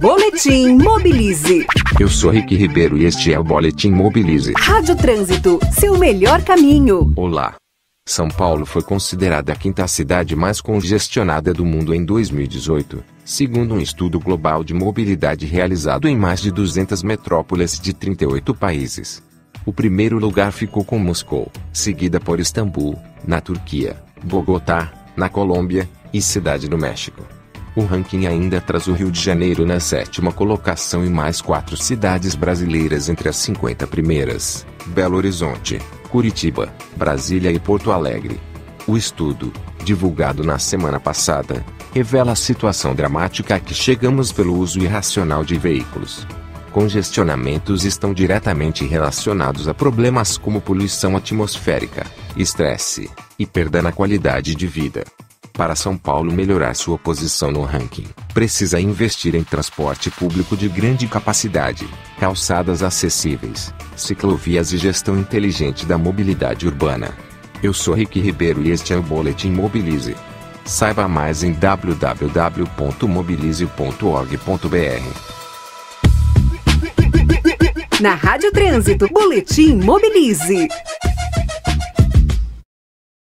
Boletim Mobilize. Eu sou Rick Ribeiro e este é o Boletim Mobilize. Rádio Trânsito, seu melhor caminho. Olá. São Paulo foi considerada a quinta cidade mais congestionada do mundo em 2018, segundo um estudo global de mobilidade realizado em mais de 200 metrópoles de 38 países. O primeiro lugar ficou com Moscou, seguida por Istambul, na Turquia, Bogotá, na Colômbia, e Cidade do México. O ranking ainda traz o Rio de Janeiro na sétima colocação e mais quatro cidades brasileiras entre as 50 primeiras: Belo Horizonte, Curitiba, Brasília e Porto Alegre. O estudo, divulgado na semana passada, revela a situação dramática a que chegamos pelo uso irracional de veículos. Congestionamentos estão diretamente relacionados a problemas como poluição atmosférica, estresse e perda na qualidade de vida. Para São Paulo melhorar sua posição no ranking, precisa investir em transporte público de grande capacidade, calçadas acessíveis, ciclovias e gestão inteligente da mobilidade urbana. Eu sou Rick Ribeiro e este é o Boletim Mobilize. Saiba mais em www.mobilize.org.br. Na Rádio Trânsito, Boletim Mobilize.